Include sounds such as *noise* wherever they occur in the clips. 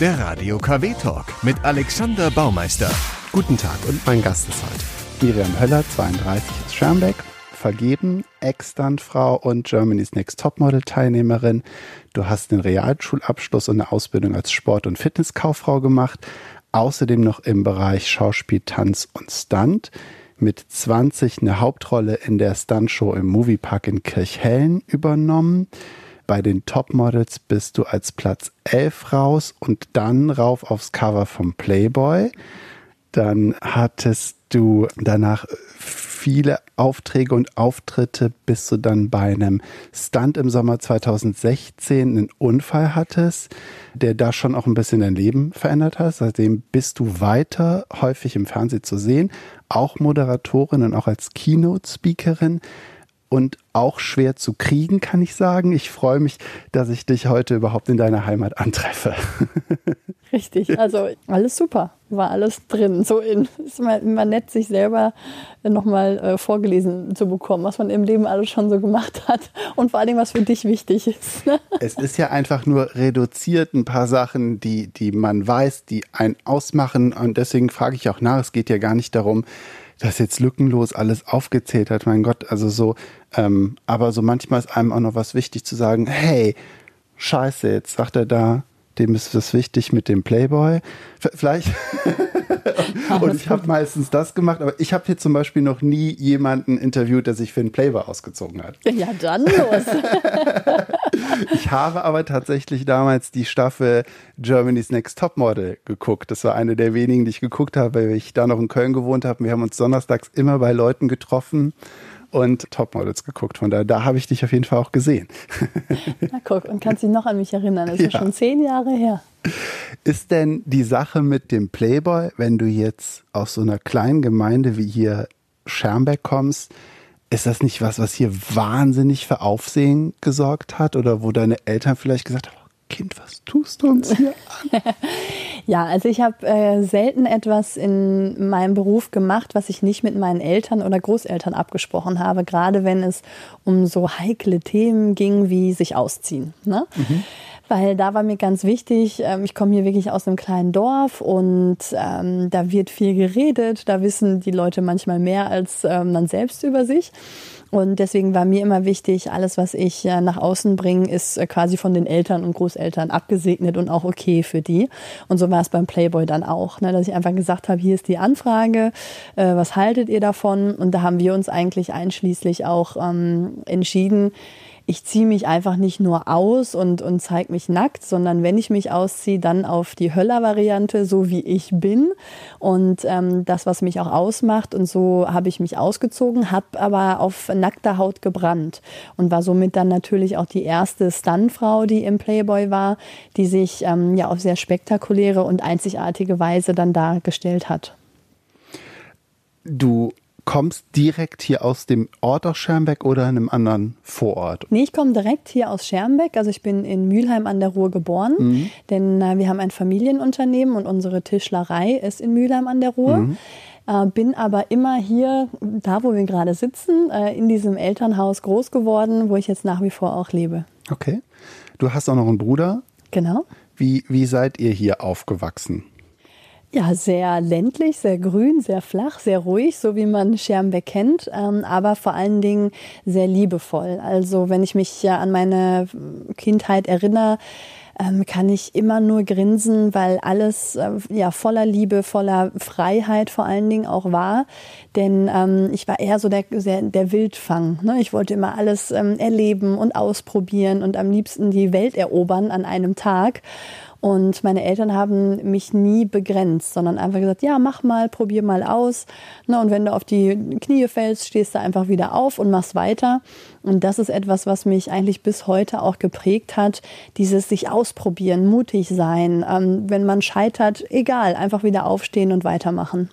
Der Radio KW Talk mit Alexander Baumeister. Guten Tag und mein Gast ist heute Miriam Höller, 32 aus Schermbeck, vergeben, Ex-Standfrau und Germany's Next Topmodel Teilnehmerin. Du hast den Realschulabschluss und eine Ausbildung als Sport- und Fitnesskauffrau gemacht, außerdem noch im Bereich Schauspiel, Tanz und Stunt. Mit 20 eine Hauptrolle in der Stuntshow im Moviepark in Kirchhellen übernommen. Bei den Topmodels bist du als Platz 11 raus und dann rauf aufs Cover vom Playboy. Dann hattest du danach viele Aufträge und Auftritte, bis du dann bei einem Stunt im Sommer 2016 einen Unfall hattest, der da schon auch ein bisschen dein Leben verändert hat. Seitdem bist du weiter häufig im Fernsehen zu sehen, auch Moderatorin und auch als Keynote-Speakerin und auch schwer zu kriegen, kann ich sagen. Ich freue mich, dass ich dich heute überhaupt in deiner Heimat antreffe. *laughs* Richtig, also alles super, war alles drin. So in, ist immer, immer nett, sich selber nochmal äh, vorgelesen zu bekommen, was man im Leben alles schon so gemacht hat und vor allem, was für dich wichtig ist. *laughs* Es ist ja einfach nur reduziert ein paar Sachen, die, die man weiß, die einen ausmachen und deswegen frage ich auch nach, es geht ja gar nicht darum, das jetzt lückenlos alles aufgezählt hat, mein Gott, also so, ähm, aber so manchmal ist einem auch noch was wichtig zu sagen, hey, scheiße, jetzt sagt er da, dem ist das wichtig mit dem Playboy. Vielleicht. *laughs* *laughs* und ich habe meistens das gemacht, aber ich habe hier zum Beispiel noch nie jemanden interviewt, der sich für einen Playboy ausgezogen hat. Ja, dann los. *laughs* ich habe aber tatsächlich damals die Staffel Germany's Next Topmodel geguckt. Das war eine der wenigen, die ich geguckt habe, weil ich da noch in Köln gewohnt habe. Wir haben uns donnerstags immer bei Leuten getroffen und Topmodels geguckt. Von daher, da habe ich dich auf jeden Fall auch gesehen. *laughs* Na guck, und kannst dich noch an mich erinnern. Das ist ja. schon zehn Jahre her. Ist denn die Sache mit dem Playboy, wenn du jetzt aus so einer kleinen Gemeinde wie hier Schermbeck kommst, ist das nicht was, was hier wahnsinnig für Aufsehen gesorgt hat oder wo deine Eltern vielleicht gesagt haben, Kind, was tust du uns hier an? *laughs* ja, also ich habe äh, selten etwas in meinem Beruf gemacht, was ich nicht mit meinen Eltern oder Großeltern abgesprochen habe, gerade wenn es um so heikle Themen ging wie sich ausziehen. Ne? Mhm. Weil da war mir ganz wichtig, ähm, ich komme hier wirklich aus einem kleinen Dorf und ähm, da wird viel geredet, da wissen die Leute manchmal mehr als ähm, man selbst über sich. Und deswegen war mir immer wichtig, alles, was ich äh, nach außen bringe, ist äh, quasi von den Eltern und Großeltern abgesegnet und auch okay für die. Und so war es beim Playboy dann auch, ne, dass ich einfach gesagt habe, hier ist die Anfrage, äh, was haltet ihr davon? Und da haben wir uns eigentlich einschließlich auch ähm, entschieden, ich ziehe mich einfach nicht nur aus und, und zeige mich nackt, sondern wenn ich mich ausziehe, dann auf die Höller-Variante, so wie ich bin. Und ähm, das, was mich auch ausmacht. Und so habe ich mich ausgezogen, habe aber auf nackter Haut gebrannt und war somit dann natürlich auch die erste Stuntfrau, die im Playboy war, die sich ähm, ja auf sehr spektakuläre und einzigartige Weise dann dargestellt hat. Du kommst direkt hier aus dem Ort aus Schermbeck oder in einem anderen Vorort? Nee, ich komme direkt hier aus Schermbeck. Also ich bin in Mülheim an der Ruhr geboren, mhm. denn äh, wir haben ein Familienunternehmen und unsere Tischlerei ist in Mülheim an der Ruhr. Mhm. Äh, bin aber immer hier, da wo wir gerade sitzen, äh, in diesem Elternhaus groß geworden, wo ich jetzt nach wie vor auch lebe. Okay. Du hast auch noch einen Bruder? Genau. Wie, wie seid ihr hier aufgewachsen? Ja, sehr ländlich, sehr grün, sehr flach, sehr ruhig, so wie man Schermbeck kennt, ähm, aber vor allen Dingen sehr liebevoll. Also wenn ich mich an meine Kindheit erinnere, ähm, kann ich immer nur grinsen, weil alles äh, ja voller Liebe, voller Freiheit vor allen Dingen auch war. Denn ähm, ich war eher so der, der, Wildfang. Ne? Ich wollte immer alles erleben und ausprobieren und am liebsten die Welt erobern an einem Tag. Und meine Eltern haben mich nie begrenzt, sondern einfach gesagt, ja, mach mal, probier mal aus. Na, und wenn du auf die Knie fällst, stehst du einfach wieder auf und machst weiter. Und das ist etwas, was mich eigentlich bis heute auch geprägt hat. Dieses sich ausprobieren, mutig sein. Ähm, wenn man scheitert, egal, einfach wieder aufstehen und weitermachen.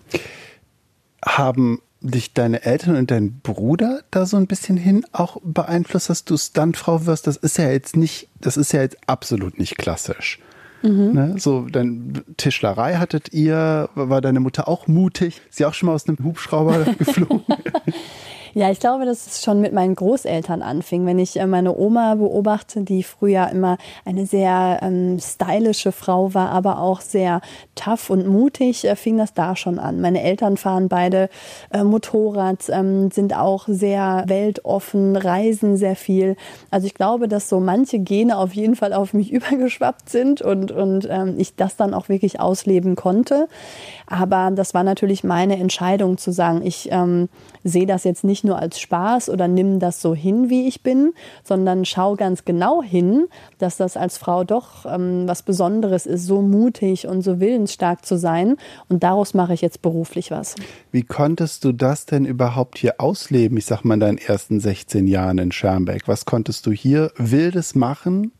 Haben dich deine Eltern und dein Bruder da so ein bisschen hin auch beeinflusst, dass du Stuntfrau wirst? Das ist ja jetzt nicht, das ist ja jetzt absolut nicht klassisch. Mhm. Ne? So, dann Tischlerei hattet ihr, war deine Mutter auch mutig? Ist sie auch schon mal aus einem Hubschrauber *laughs* geflogen? *laughs* Ja, ich glaube, dass es schon mit meinen Großeltern anfing. Wenn ich äh, meine Oma beobachte, die früher immer eine sehr ähm, stylische Frau war, aber auch sehr tough und mutig, äh, fing das da schon an. Meine Eltern fahren beide äh, Motorrad, ähm, sind auch sehr weltoffen, reisen sehr viel. Also ich glaube, dass so manche Gene auf jeden Fall auf mich *laughs* übergeschwappt sind und, und ähm, ich das dann auch wirklich ausleben konnte. Aber das war natürlich meine Entscheidung zu sagen, ich ähm, sehe das jetzt nicht nur als Spaß oder nimm das so hin, wie ich bin, sondern schau ganz genau hin, dass das als Frau doch ähm, was Besonderes ist, so mutig und so willensstark zu sein. Und daraus mache ich jetzt beruflich was. Wie konntest du das denn überhaupt hier ausleben? Ich sag mal in deinen ersten 16 Jahren in Schermbeck. Was konntest du hier Wildes machen?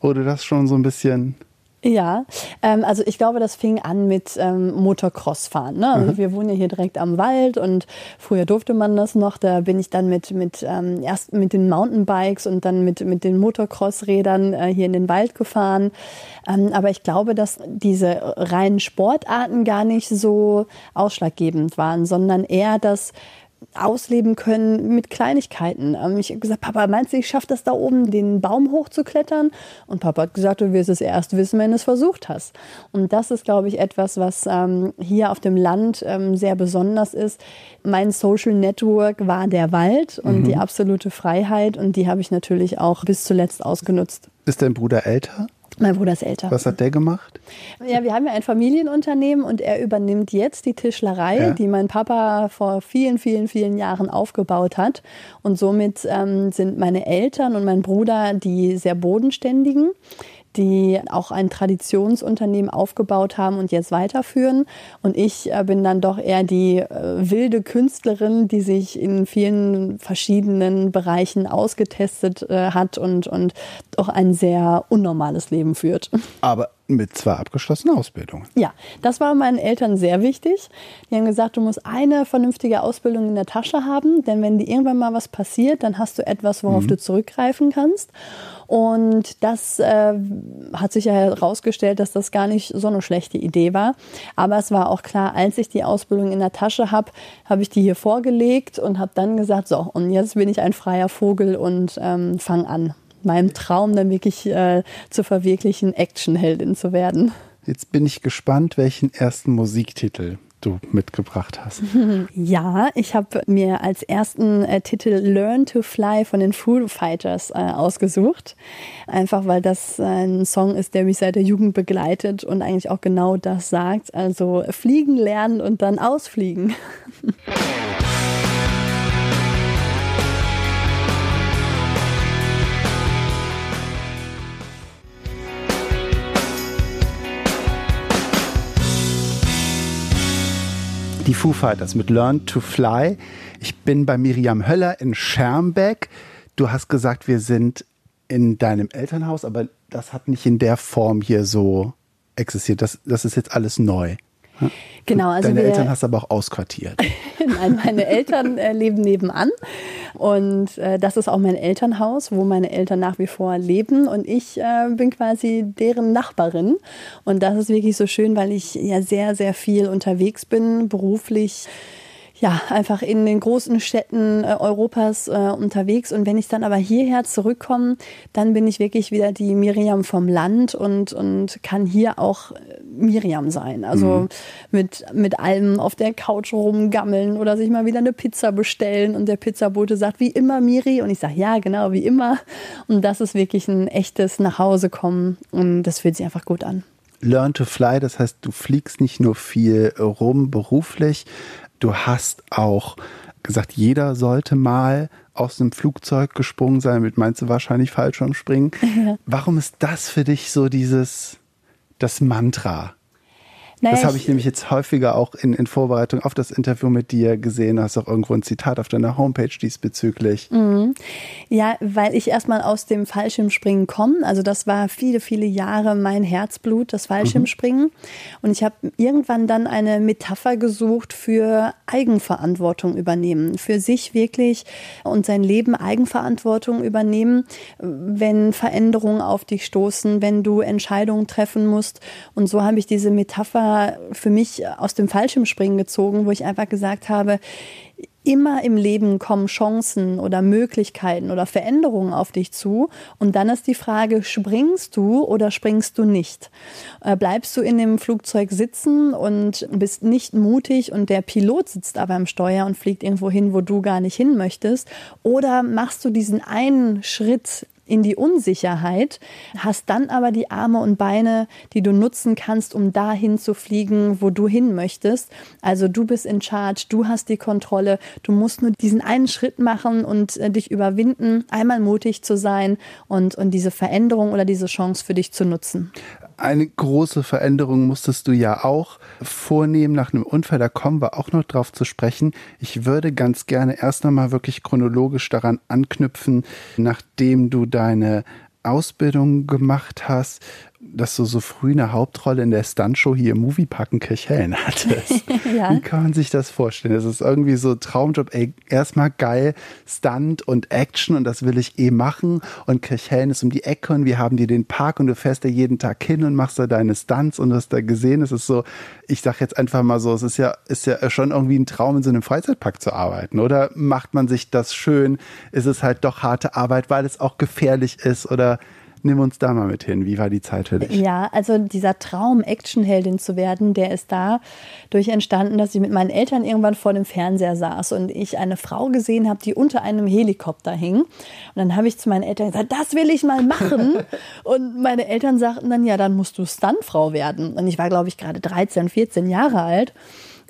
Oder das schon so ein bisschen ja, ähm, also ich glaube, das fing an mit ähm, Motocross-Fahren. Ne? Also mhm. Wir wohnen ja hier direkt am Wald und früher durfte man das noch. Da bin ich dann mit, mit ähm, erst mit den Mountainbikes und dann mit, mit den Motocross-Rädern äh, hier in den Wald gefahren. Ähm, aber ich glaube, dass diese reinen Sportarten gar nicht so ausschlaggebend waren, sondern eher das ausleben können mit Kleinigkeiten. Ähm, ich habe gesagt, Papa, meinst du, ich schaffe das da oben, den Baum hochzuklettern? Und Papa hat gesagt, du wirst es erst wissen, wenn du es versucht hast. Und das ist, glaube ich, etwas, was ähm, hier auf dem Land ähm, sehr besonders ist. Mein Social Network war der Wald und mhm. die absolute Freiheit und die habe ich natürlich auch bis zuletzt ausgenutzt. Ist dein Bruder älter? Mein Bruder ist älter. Was hat der gemacht? Ja, wir haben ja ein Familienunternehmen und er übernimmt jetzt die Tischlerei, ja. die mein Papa vor vielen, vielen, vielen Jahren aufgebaut hat. Und somit ähm, sind meine Eltern und mein Bruder die sehr bodenständigen die auch ein Traditionsunternehmen aufgebaut haben und jetzt weiterführen. Und ich äh, bin dann doch eher die äh, wilde Künstlerin, die sich in vielen verschiedenen Bereichen ausgetestet äh, hat und, und doch ein sehr unnormales Leben führt. Aber mit zwei abgeschlossenen Ausbildungen. Ja, das war meinen Eltern sehr wichtig. Die haben gesagt, du musst eine vernünftige Ausbildung in der Tasche haben, denn wenn dir irgendwann mal was passiert, dann hast du etwas, worauf mhm. du zurückgreifen kannst. Und das äh, hat sich ja herausgestellt, dass das gar nicht so eine schlechte Idee war. Aber es war auch klar, als ich die Ausbildung in der Tasche habe, habe ich die hier vorgelegt und habe dann gesagt, so, und jetzt bin ich ein freier Vogel und ähm, fange an, meinem Traum dann wirklich äh, zu verwirklichen, Actionheldin zu werden. Jetzt bin ich gespannt, welchen ersten Musiktitel du mitgebracht hast. *laughs* Ja, ich habe mir als ersten äh, Titel Learn to Fly von den Foo Fighters äh, ausgesucht. Einfach weil das äh, ein Song ist, der mich seit der Jugend begleitet und eigentlich auch genau das sagt. Also fliegen lernen und dann ausfliegen. *laughs* die Foo Fighters mit Learn to Fly. Ich bin bei Miriam Höller in Schermbeck. Du hast gesagt, wir sind in deinem Elternhaus, aber das hat nicht in der Form hier so existiert. Das, das ist jetzt alles neu. Genau, also Deine wir, Eltern hast du aber auch ausquartiert. *laughs* Nein, meine Eltern äh, leben nebenan. Und äh, das ist auch mein Elternhaus, wo meine Eltern nach wie vor leben. Und ich äh, bin quasi deren Nachbarin. Und das ist wirklich so schön, weil ich ja sehr, sehr viel unterwegs bin, beruflich ja, einfach in den großen Städten äh, Europas äh, unterwegs. Und wenn ich dann aber hierher zurückkomme, dann bin ich wirklich wieder die Miriam vom Land und, und kann hier auch äh, Miriam sein. Also mhm. mit, mit allem auf der Couch rumgammeln oder sich mal wieder eine Pizza bestellen und der Pizzabote sagt, wie immer Miri. Und ich sage, ja, genau, wie immer. Und das ist wirklich ein echtes Nachhausekommen und das fühlt sich einfach gut an. Learn to fly, das heißt, du fliegst nicht nur viel rum beruflich, Du hast auch gesagt, jeder sollte mal aus dem Flugzeug gesprungen sein. Mit meinst du wahrscheinlich Fallschirmspringen. *laughs* Ja. Warum ist das für dich so dieses, das Mantra? Naja, das habe ich nämlich jetzt häufiger auch in, in Vorbereitung auf das Interview mit dir gesehen. Du hast auch irgendwo ein Zitat auf deiner Homepage diesbezüglich. Mhm. Ja, weil ich erstmal aus dem Fallschirmspringen komme. Also das war viele, viele Jahre mein Herzblut, das Fallschirmspringen. Mhm. Und ich habe irgendwann dann eine Metapher gesucht für Eigenverantwortung übernehmen. Für sich wirklich und sein Leben Eigenverantwortung übernehmen, wenn Veränderungen auf dich stoßen, wenn du Entscheidungen treffen musst. Und so habe ich diese Metapher für mich aus dem Fallschirmspringen gezogen, wo ich einfach gesagt habe, immer im Leben kommen Chancen oder Möglichkeiten oder Veränderungen auf dich zu. Und dann ist die Frage, springst du oder springst du nicht? Äh, bleibst du in dem Flugzeug sitzen und bist nicht mutig und der Pilot sitzt aber im Steuer und fliegt irgendwo hin, wo du gar nicht hin möchtest? Oder machst du diesen einen Schritt in die Unsicherheit, hast dann aber die Arme und Beine, die du nutzen kannst, um dahin zu fliegen, wo du hin möchtest. Also du bist in Charge, du hast die Kontrolle, du musst nur diesen einen Schritt machen und äh, dich überwinden, einmal mutig zu sein und, und diese Veränderung oder diese Chance für dich zu nutzen eine große Veränderung musstest du ja auch vornehmen nach einem Unfall. Da kommen wir auch noch drauf zu sprechen. Ich würde ganz gerne erst nochmal wirklich chronologisch daran anknüpfen, nachdem du deine Ausbildung gemacht hast dass du so früh eine Hauptrolle in der Stuntshow hier im Moviepark in Kirchhellen *laughs* hattest. *laughs* ja. Wie kann man sich das vorstellen? Das ist irgendwie so Traumjob, ey, erstmal geil, Stunt und Action und das will ich eh machen und Kirchhellen ist um die Ecke und wir haben dir den Park und du fährst da jeden Tag hin und machst da deine Stunts und hast da gesehen, es ist so, ich sag jetzt einfach mal so, es ist ja, ist ja schon irgendwie ein Traum, in so einem Freizeitpark zu arbeiten oder macht man sich das schön? Ist es halt doch harte Arbeit, weil es auch gefährlich ist oder Nimm uns da mal mit hin. Wie war die Zeit für dich? Ja, also dieser Traum, Actionheldin zu werden, der ist dadurch entstanden, dass ich mit meinen Eltern irgendwann vor dem Fernseher saß und ich eine Frau gesehen habe, die unter einem Helikopter hing. Und dann habe ich zu meinen Eltern gesagt, das will ich mal machen. *laughs* und meine Eltern sagten dann, ja, dann musst du Stuntfrau werden. Und ich war, glaube ich, gerade 13, 14 Jahre alt.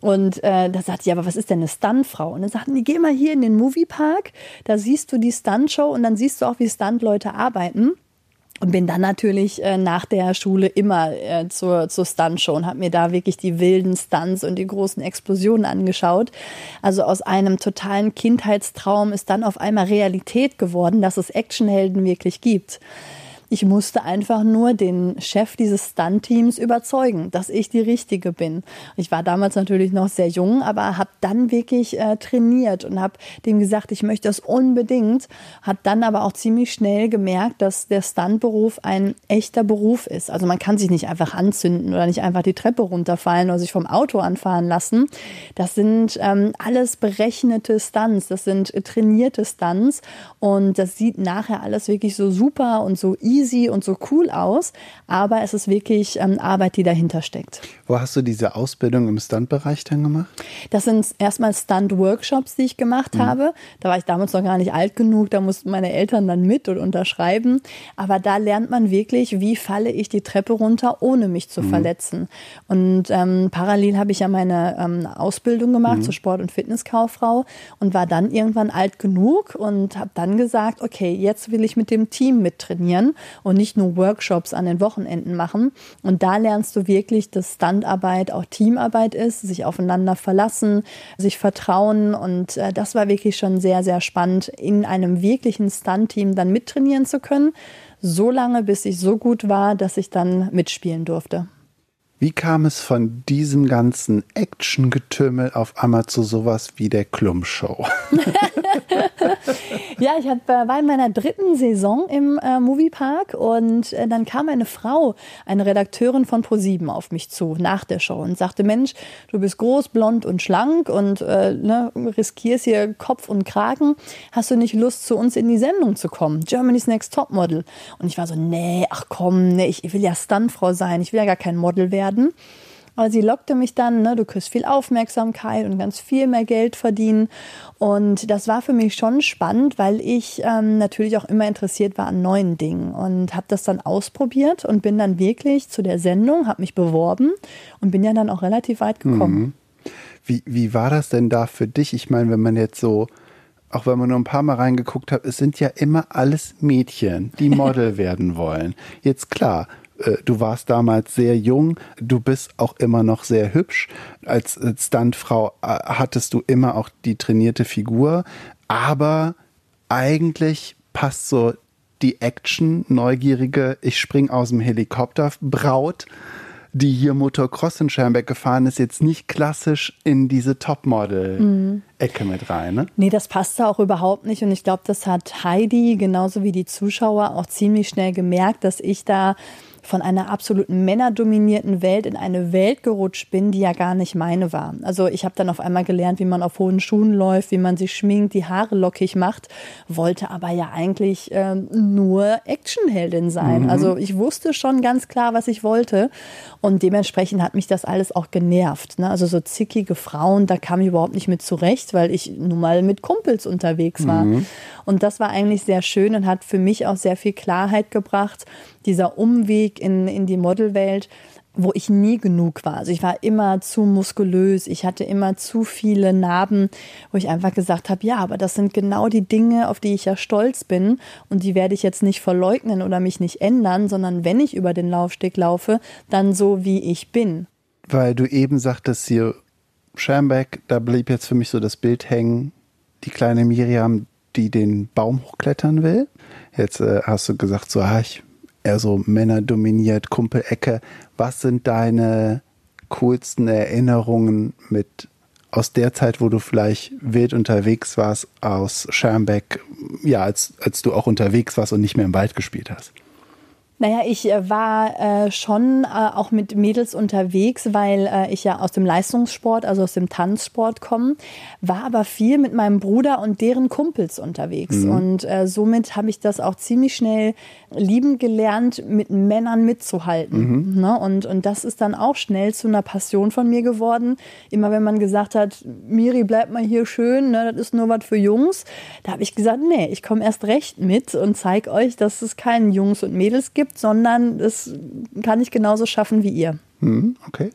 Und äh, da sagte ich, aber was ist denn eine Stuntfrau? Und dann sagten die, geh mal hier in den Moviepark, da siehst du die Stuntshow und dann siehst du auch, wie Stuntleute arbeiten. Und bin dann natürlich äh, nach der Schule immer äh, zur, zur Stuntshow und habe mir da wirklich die wilden Stunts und die großen Explosionen angeschaut. Also aus einem totalen Kindheitstraum ist dann auf einmal Realität geworden, dass es Actionhelden wirklich gibt. Ich musste einfach nur den Chef dieses Stunt-Teams überzeugen, dass ich die Richtige bin. Ich war damals natürlich noch sehr jung, aber habe dann wirklich äh, trainiert und habe dem gesagt, ich möchte das unbedingt. Hat dann aber auch ziemlich schnell gemerkt, dass der Stuntberuf ein echter Beruf ist. Also man kann sich nicht einfach anzünden oder nicht einfach die Treppe runterfallen oder sich vom Auto anfahren lassen. Das sind ähm, alles berechnete Stunts, das sind trainierte Stunts und das sieht nachher alles wirklich so super und so easy easy und so cool aus, aber es ist wirklich ähm, Arbeit, die dahinter steckt. Wo hast du diese Ausbildung im Stunt-Bereich dann gemacht? Das sind erstmal Stunt-Workshops, die ich gemacht mhm. habe. Da war ich damals noch gar nicht alt genug, da mussten meine Eltern dann mit und unterschreiben. Aber da lernt man wirklich, wie falle ich die Treppe runter, ohne mich zu mhm. verletzen. Und ähm, parallel habe ich ja meine ähm, Ausbildung gemacht mhm. zur Sport- und Fitnesskauffrau und war dann irgendwann alt genug und habe dann gesagt, okay, jetzt will ich mit dem Team mittrainieren und nicht nur Workshops an den Wochenenden machen. Und da lernst du wirklich, dass Standarbeit auch Teamarbeit ist, sich aufeinander verlassen, sich vertrauen. Und äh, das war wirklich schon sehr, sehr spannend, in einem wirklichen Stunt-Team dann mittrainieren zu können. So lange, bis ich so gut war, dass ich dann mitspielen durfte. Wie kam es von diesem ganzen Action-Getümmel auf einmal zu sowas wie der Klum-Show? *laughs* ja, ich hab, äh, war in meiner dritten Saison im äh, Moviepark und äh, dann kam eine Frau, eine Redakteurin von Pro7 auf mich zu nach der Show und sagte, Mensch, du bist groß, blond und schlank und äh, ne, riskierst hier Kopf und Kragen. Hast du nicht Lust, zu uns in die Sendung zu kommen? Germany's Next Topmodel. Und ich war so, nee, ach komm, nee, ich will ja Stuntfrau sein, ich will ja gar kein Model werden werden. Aber sie lockte mich dann, ne, du kriegst viel Aufmerksamkeit und ganz viel mehr Geld verdienen. Und das war für mich schon spannend, weil ich ähm, natürlich auch immer interessiert war an neuen Dingen und habe das dann ausprobiert und bin dann wirklich zu der Sendung, habe mich beworben und bin ja dann auch relativ weit gekommen. Mhm. Wie, wie war das denn da für dich? Ich meine, wenn man jetzt so auch wenn man nur ein paar Mal reingeguckt hat, es sind ja immer alles Mädchen, die *laughs* Model werden wollen. Jetzt klar, du warst damals sehr jung, du bist auch immer noch sehr hübsch. Als Stuntfrau äh, hattest du immer auch die trainierte Figur, aber eigentlich passt so die Action, neugierige, ich spring aus dem Helikopter, Braut, die hier Motocross in Schermbeck gefahren ist, jetzt nicht klassisch in diese Topmodel-Ecke mit rein. Ne? Nee, das passte auch überhaupt nicht. Und ich glaube, das hat Heidi genauso wie die Zuschauer auch ziemlich schnell gemerkt, dass ich da von einer absoluten männerdominierten Welt in eine Welt gerutscht bin, die ja gar nicht meine war. Also ich habe dann auf einmal gelernt, wie man auf hohen Schuhen läuft, wie man sich schminkt, die Haare lockig macht, wollte aber ja eigentlich äh, nur Actionheldin sein. Mhm. Also ich wusste schon ganz klar, was ich wollte und dementsprechend hat mich das alles auch genervt. Ne? Also so zickige Frauen, da kam ich überhaupt nicht mit zurecht, weil ich nun mal mit Kumpels unterwegs war. Mhm. Und das war eigentlich sehr schön und hat für mich auch sehr viel Klarheit gebracht, dieser Umweg in, in die Modelwelt wo ich nie genug war. Also ich war immer zu muskulös, ich hatte immer zu viele Narben, wo ich einfach gesagt habe, ja, aber das sind genau die Dinge, auf die ich ja stolz bin und die werde ich jetzt nicht verleugnen oder mich nicht ändern, sondern wenn ich über den Laufsteg laufe, dann so wie ich bin. Weil du eben sagtest hier, Schambeck, da blieb jetzt für mich so das Bild hängen, die kleine Miriam, die den Baum hochklettern will. Jetzt äh, hast du gesagt, so, ah, ich eher so Männer dominiert, Kumpelecke. Was sind deine coolsten Erinnerungen mit aus der Zeit, wo du vielleicht wild unterwegs warst, aus Schermbeck, ja, als, als du auch unterwegs warst und nicht mehr im Wald gespielt hast? Naja, ich äh, war äh, schon äh, auch mit Mädels unterwegs, weil äh, ich ja aus dem Leistungssport, also aus dem Tanzsport komme, war aber viel mit meinem Bruder und deren Kumpels unterwegs. Mhm. Und äh, somit habe ich das auch ziemlich schnell lieben gelernt, mit Männern mitzuhalten. Mhm. Ne? Und, und das ist dann auch schnell zu einer Passion von mir geworden. Immer wenn man gesagt hat, Miri, bleib mal hier schön, ne? das ist nur was für Jungs, da habe ich gesagt, nee, ich komme erst recht mit und zeige euch, dass es keinen Jungs und Mädels gibt gibt, sondern das kann ich genauso schaffen wie ihr. Hm, okay.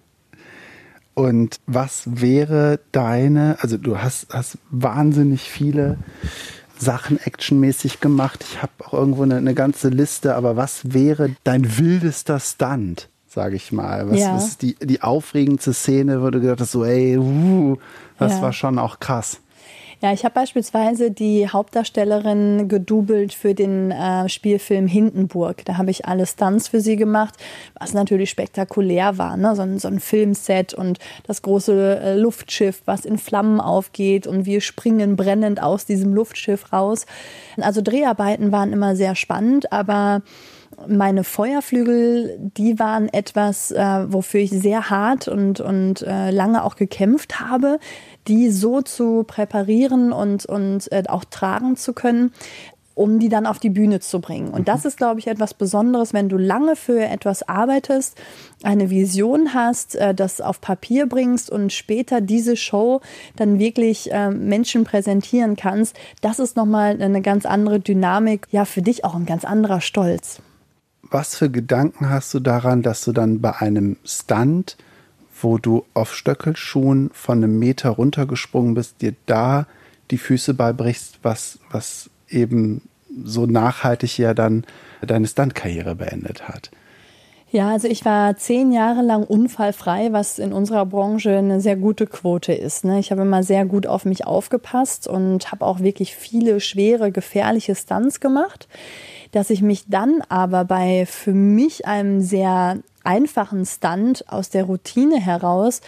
Und was wäre deine, also du hast, hast wahnsinnig viele Sachen actionmäßig gemacht. Ich habe auch irgendwo eine, eine, ganze Liste, aber was wäre dein wildester Stunt, sage ich mal? Was ja. ist die, die aufregendste Szene, wo du gedacht hast, so, ey, uh, das ja. war schon auch krass. Ja, ich habe beispielsweise die Hauptdarstellerin gedoubelt für den äh, Spielfilm Hindenburg. Da habe ich alle Stunts für sie gemacht, was natürlich spektakulär war. Ne? So, ein, so ein Filmset und das große äh, Luftschiff, was in Flammen aufgeht und wir springen brennend aus diesem Luftschiff raus. Also Dreharbeiten waren immer sehr spannend, aber meine Feuerflügel, die waren etwas, äh, wofür ich sehr hart und, und äh, lange auch gekämpft habe, die so zu präparieren und, und äh, auch tragen zu können, um die dann auf die Bühne zu bringen. Und das mhm. ist, glaube ich, etwas Besonderes, wenn du lange für etwas arbeitest, eine Vision hast, äh, das auf Papier bringst und später diese Show dann wirklich äh, Menschen präsentieren kannst. Das ist nochmal eine ganz andere Dynamik, ja, für dich auch ein ganz anderer Stolz was für Gedanken hast du daran, dass du dann bei einem Stunt, wo du auf Stöckelschuhen von einem Meter runtergesprungen bist, dir da die Füße beibrichst, was, was eben so nachhaltig ja dann deine Stuntkarriere beendet hat? Ja, also ich war zehn Jahre lang unfallfrei, was in unserer Branche eine sehr gute Quote ist. Ne? Ich habe immer sehr gut auf mich aufgepasst und habe auch wirklich viele schwere, gefährliche Stunts gemacht dass ich mich dann aber bei für mich einem sehr einfachen Stunt aus der Routine heraus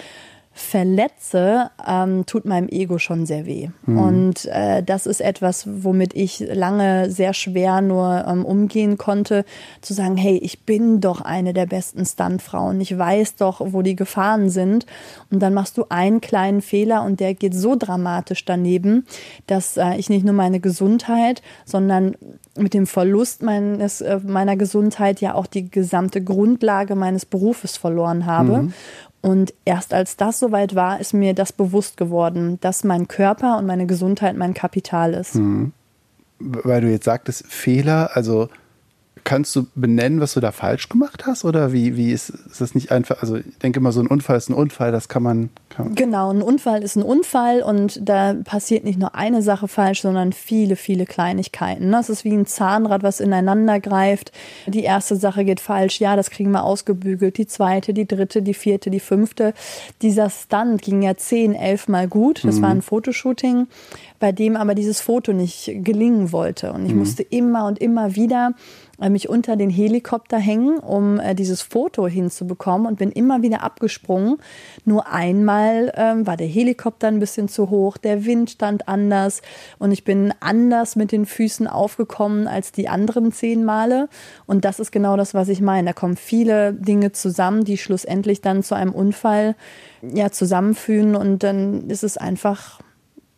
verletze, ähm, tut meinem Ego schon sehr weh. Mhm. Und äh, das ist etwas, womit ich lange sehr schwer nur ähm, umgehen konnte, zu sagen, hey, ich bin doch eine der besten Stuntfrauen, ich weiß doch, wo die Gefahren sind. Und dann machst du einen kleinen Fehler und der geht so dramatisch daneben, dass äh, ich nicht nur meine Gesundheit, sondern mit dem Verlust meines, äh, meiner Gesundheit ja auch die gesamte Grundlage meines Berufes verloren habe. Mhm. Und erst als das soweit war, ist mir das bewusst geworden, dass mein Körper und meine Gesundheit mein Kapital ist. Mhm. Weil du jetzt sagtest, Fehler, also Kannst du benennen, was du da falsch gemacht hast? Oder wie, wie ist, ist das nicht einfach? Also, ich denke immer, so ein Unfall ist ein Unfall, das kann man, kann Genau, ein Unfall ist ein Unfall und da passiert nicht nur eine Sache falsch, sondern viele, viele Kleinigkeiten. Das ist wie ein Zahnrad, was ineinander greift. Die erste Sache geht falsch, ja, das kriegen wir ausgebügelt. Die zweite, die dritte, die vierte, die fünfte. Dieser Stunt ging ja zehn, elf Mal gut. Das mhm. war ein Fotoshooting, bei dem aber dieses Foto nicht gelingen wollte. Und ich mhm. musste immer und immer wieder mich unter den Helikopter hängen, um äh, dieses Foto hinzubekommen und bin immer wieder abgesprungen. Nur einmal Mal ähm, war der Helikopter ein bisschen zu hoch, der Wind stand anders und ich bin anders mit den Füßen aufgekommen als die anderen zehn Male. Und das ist genau das, was ich meine. Da kommen viele Dinge zusammen, die schlussendlich dann zu einem Unfall ja, zusammenfügen und dann ist es einfach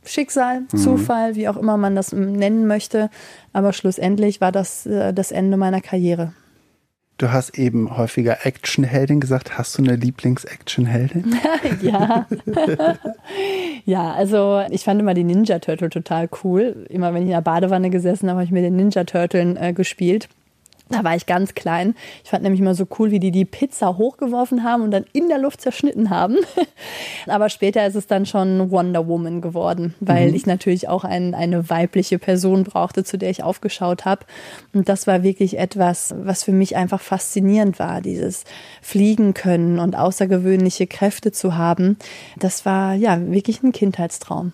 Schicksal, mhm. Zufall, wie auch immer man das nennen möchte. Aber schlussendlich war das äh, das Ende meiner Karriere. Du hast eben häufiger Actionheldin gesagt. Hast du eine Lieblings-Actionheldin? *laughs* ja. *laughs* ja, also ich fand immer die Ninja Turtle total cool. Immer wenn ich in der Badewanne gesessen habe, habe ich mir den Ninja Turtle äh, gespielt. Da war ich ganz klein. Ich fand nämlich immer so cool, wie die die Pizza hochgeworfen haben und dann in der Luft zerschnitten haben. *laughs* Aber später ist es dann schon Wonder Woman geworden, weil mhm. ich natürlich auch ein, eine weibliche Person brauchte, zu der ich aufgeschaut habe. Und das war wirklich etwas, was für mich einfach faszinierend war, dieses Fliegen können und außergewöhnliche Kräfte zu haben. Das war ja wirklich ein Kindheitstraum.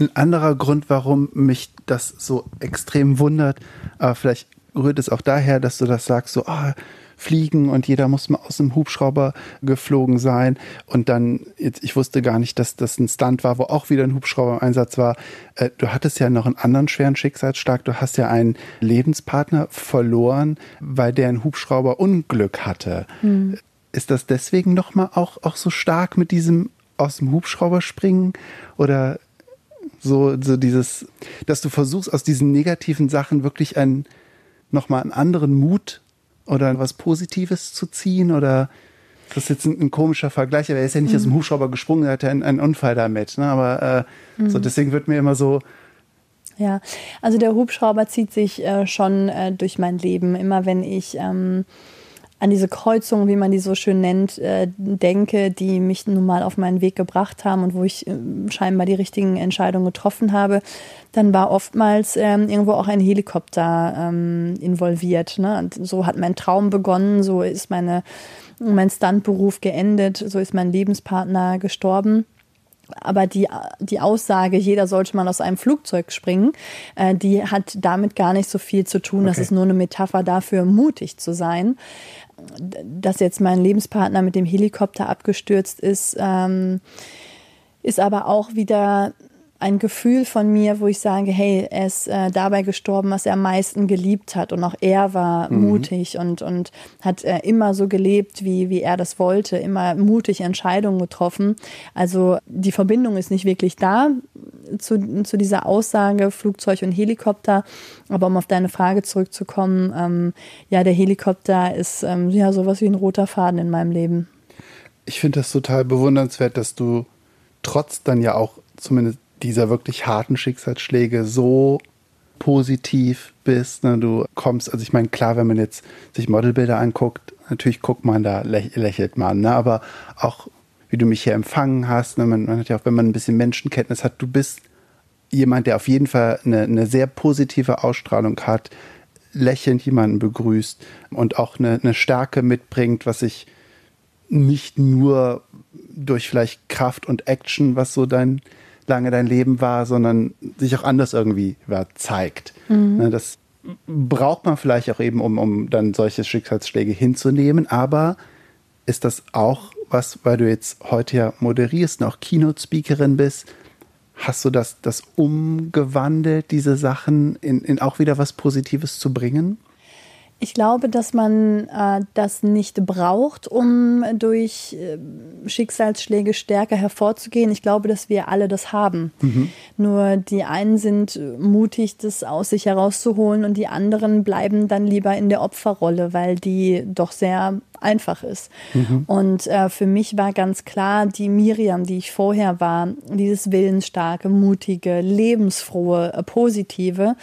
Ein anderer Grund, warum mich das so extrem wundert, aber vielleicht rührt es auch daher, dass du das sagst, so, ah, fliegen und jeder muss mal aus dem Hubschrauber geflogen sein. Und dann, jetzt, ich wusste gar nicht, dass das ein Stunt war, wo auch wieder ein Hubschrauber im Einsatz war. Äh, du hattest ja noch einen anderen schweren Schicksalsschlag. Du hast ja einen Lebenspartner verloren, weil der ein Hubschrauber Unglück hatte. Mhm. Ist das deswegen nochmal auch, auch so stark mit diesem aus dem Hubschrauber springen? Oder so, so dieses, dass du versuchst, aus diesen negativen Sachen wirklich ein, nochmal einen anderen Mut oder was Positives zu ziehen? Oder das ist jetzt ein, ein komischer Vergleich, aber er ist ja nicht mhm. aus dem mhm. Hubschrauber gesprungen, er hatte einen, einen Unfall damit. Ne? Aber äh, mhm. so deswegen wird mir immer so. Ja, also der Hubschrauber zieht sich äh, schon äh, durch mein Leben. Immer wenn ich ähm, an diese Kreuzungen, wie man die so schön nennt, äh, denke, die mich nun mal auf meinen Weg gebracht haben und wo ich äh, scheinbar die richtigen Entscheidungen getroffen habe, dann war oftmals ähm, irgendwo auch ein Helikopter ähm, involviert. Ne? Und so hat mein Traum begonnen, so ist meine, mein Stuntberuf geendet, so ist mein Lebenspartner gestorben. Aber die, die Aussage, jeder sollte mal aus einem Flugzeug springen, äh, die hat damit gar nicht so viel zu tun. Okay. Das ist nur eine Metapher dafür, mutig zu sein dass jetzt mein Lebenspartner mit dem Helikopter abgestürzt ist, ähm, ist aber auch wieder ein Gefühl von mir, wo ich sage, hey, er ist äh, dabei gestorben, was er am meisten geliebt hat. Und auch er war mhm. mutig und, und hat äh, immer so gelebt, wie, wie er das wollte, immer mutig Entscheidungen getroffen. Also die Verbindung ist nicht wirklich da zu, zu dieser Aussage Flugzeug und Helikopter. Aber um auf deine Frage zurückzukommen, ähm, ja, der Helikopter ist ähm, ja sowas wie ein roter Faden in meinem Leben. Ich finde das total bewundernswert, dass du trotz dann ja auch zumindest dieser wirklich harten Schicksalsschläge so positiv bist. Ne? Du kommst, also ich meine, klar, wenn man jetzt sich Modelbilder anguckt, natürlich guckt man da, lächelt man, ne? aber auch wie du mich hier empfangen hast, ne? man, man, hat ja auch, wenn man ein bisschen Menschenkenntnis hat, du bist jemand, der auf jeden Fall eine, eine sehr positive Ausstrahlung hat, lächelnd jemanden begrüßt und auch eine, eine Stärke mitbringt, was sich nicht nur durch vielleicht Kraft und Action, was so dein lange dein Leben war, sondern sich auch anders irgendwie ja, zeigt. Mhm. Ne, das braucht man vielleicht auch eben, um, um dann solche Schicksalsschläge hinzunehmen, aber ist das auch was, weil du jetzt heute ja moderierst und auch Keynote-Speakerin bist, hast du das, das umgewandelt, diese Sachen in, in auch wieder was Positives zu bringen? Ich glaube, dass man äh, das nicht braucht, um durch äh, Schicksalsschläge stärker hervorzugehen. Ich glaube, dass wir alle das haben. Mhm. Nur die einen sind mutig, das aus sich herauszuholen und die anderen bleiben dann lieber in der Opferrolle, weil die doch sehr einfach ist. Mhm. Und äh, für mich war ganz klar, die Miriam, die ich vorher war, dieses willensstarke, mutige, lebensfrohe, äh, positive,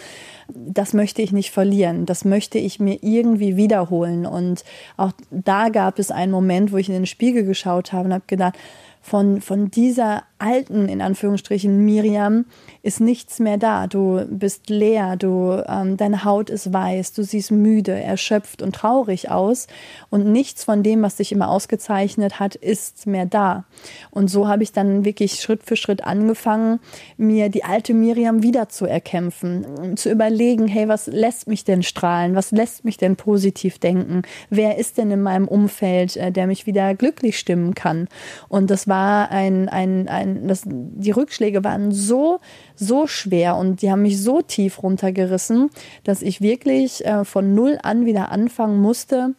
das möchte ich nicht verlieren. Das möchte ich mir irgendwie wiederholen. Und auch da gab es einen Moment, wo ich in den Spiegel geschaut habe und habe gedacht, von, von dieser alten, in Anführungsstrichen, Miriam ist nichts mehr da. Du bist leer, du, ähm, deine Haut ist weiß, du siehst müde, erschöpft und traurig aus und nichts von dem, was dich immer ausgezeichnet hat, ist mehr da. Und so habe ich dann wirklich Schritt für Schritt angefangen, mir die alte Miriam wieder zu erkämpfen, zu überlegen, hey, was lässt mich denn strahlen? Was lässt mich denn positiv denken? Wer ist denn in meinem Umfeld, äh, der mich wieder glücklich stimmen kann? Und das war ein, ein, ein das, die Rückschläge waren so, so schwer und die haben mich so tief runtergerissen, dass ich wirklich äh, von null an wieder anfangen musste,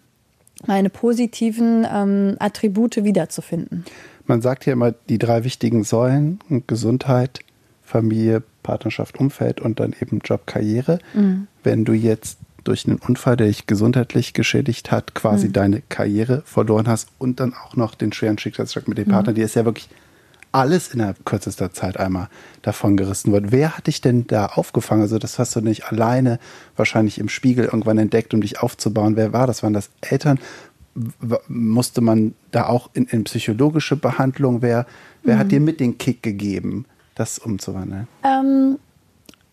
meine positiven ähm, Attribute wiederzufinden. Man sagt ja immer die drei wichtigen Säulen, Gesundheit, Familie, Partnerschaft, Umfeld und dann eben Job, Karriere. Mhm. Wenn du jetzt durch einen Unfall, der dich gesundheitlich geschädigt hat, quasi mhm. deine Karriere verloren hast und dann auch noch den schweren Schicksalsschlag mit dem Partner, mhm. die ist ja wirklich alles innerhalb kürzester Zeit einmal davon gerissen wird. Wer hat dich denn da aufgefangen? Also das hast du nicht alleine wahrscheinlich im Spiegel irgendwann entdeckt, um dich aufzubauen. Wer war das? Waren das Eltern? musste man da auch in, in psychologische Behandlung? Wer, wer mhm. hat dir mit den Kick gegeben, das umzuwandeln? Ähm,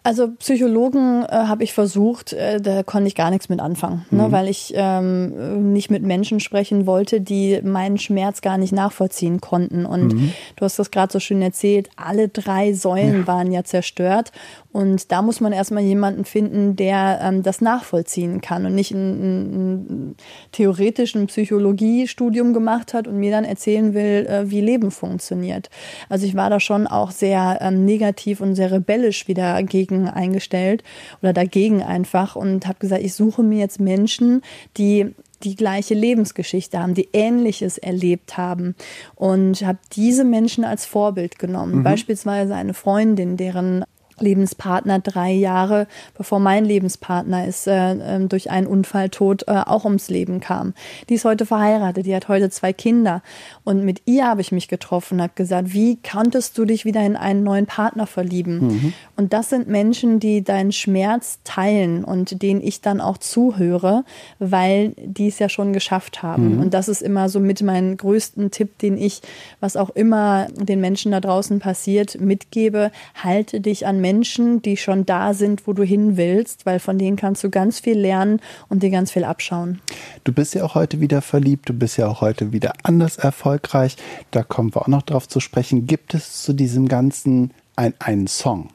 also Psychologen äh, habe ich versucht, äh, da konnte ich gar nichts mit anfangen, ne, mhm. ne, weil ich ähm, nicht mit Menschen sprechen wollte, die meinen Schmerz gar nicht nachvollziehen konnten. Und mhm. du hast das gerade so schön erzählt, alle drei Säulen ja. waren ja zerstört. Und da muss man erstmal jemanden finden, der ähm, das nachvollziehen kann und nicht ein, ein, ein theoretischen Psychologiestudium gemacht hat und mir dann erzählen will, äh, wie Leben funktioniert. Also ich war da schon auch sehr ähm, negativ und sehr rebellisch wieder gegen eingestellt oder dagegen einfach und habe gesagt, ich suche mir jetzt Menschen, die die gleiche Lebensgeschichte haben, die Ähnliches erlebt haben und habe diese Menschen als Vorbild genommen. Mhm. Beispielsweise eine Freundin, deren Lebenspartner drei Jahre, bevor mein Lebenspartner ist, äh, ähm, durch einen Unfalltod äh, auch ums Leben kam. Die ist heute verheiratet, die hat heute zwei Kinder. Und mit ihr habe ich mich getroffen, habe gesagt, wie konntest du dich wieder in einen neuen Partner verlieben? Mhm. Und das sind Menschen, die deinen Schmerz teilen und denen ich dann auch zuhöre, weil die es ja schon geschafft haben. Mhm. Und das ist immer so mit meinem größten Tipp, den ich, was auch immer den Menschen da draußen passiert, mitgebe. Halte dich an Menschen, Menschen, die schon da sind, wo du hin willst, weil von denen kannst du ganz viel lernen und dir ganz viel abschauen. Du bist ja auch heute wieder verliebt, du bist ja auch heute wieder anders erfolgreich. Da kommen wir auch noch drauf zu sprechen. Gibt es zu diesem Ganzen ein, einen Song?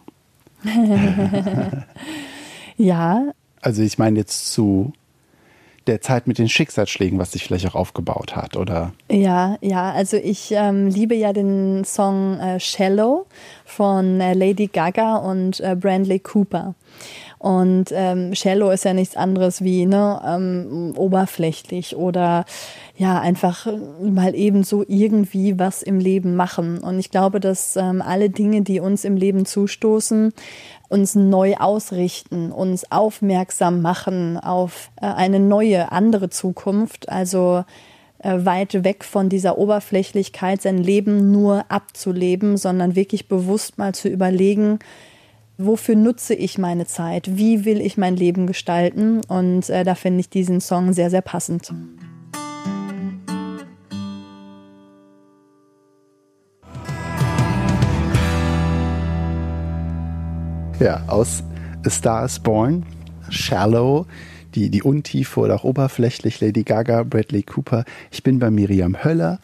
*laughs* ja. Also ich meine jetzt zu der Zeit mit den Schicksalsschlägen, was sich vielleicht auch aufgebaut hat, oder? Ja, ja, also ich ähm, liebe ja den Song äh, Shallow von äh, Lady Gaga und äh, Brandley Cooper. Und ähm, Shallow ist ja nichts anderes wie ne, ähm, oberflächlich oder ja, einfach mal eben so irgendwie was im Leben machen. Und ich glaube, dass ähm, alle Dinge, die uns im Leben zustoßen, uns neu ausrichten, uns aufmerksam machen auf äh, eine neue, andere Zukunft. Also äh, weit weg von dieser Oberflächlichkeit, sein Leben nur abzuleben, sondern wirklich bewusst mal zu überlegen, wofür nutze ich meine Zeit, wie will ich mein Leben gestalten. Und äh, da finde ich diesen Song sehr, sehr passend. Ja, aus A Star is Born, Shallow, die, die Untiefe oder auch oberflächlich, Lady Gaga, Bradley Cooper. Ich bin bei Miriam Höller,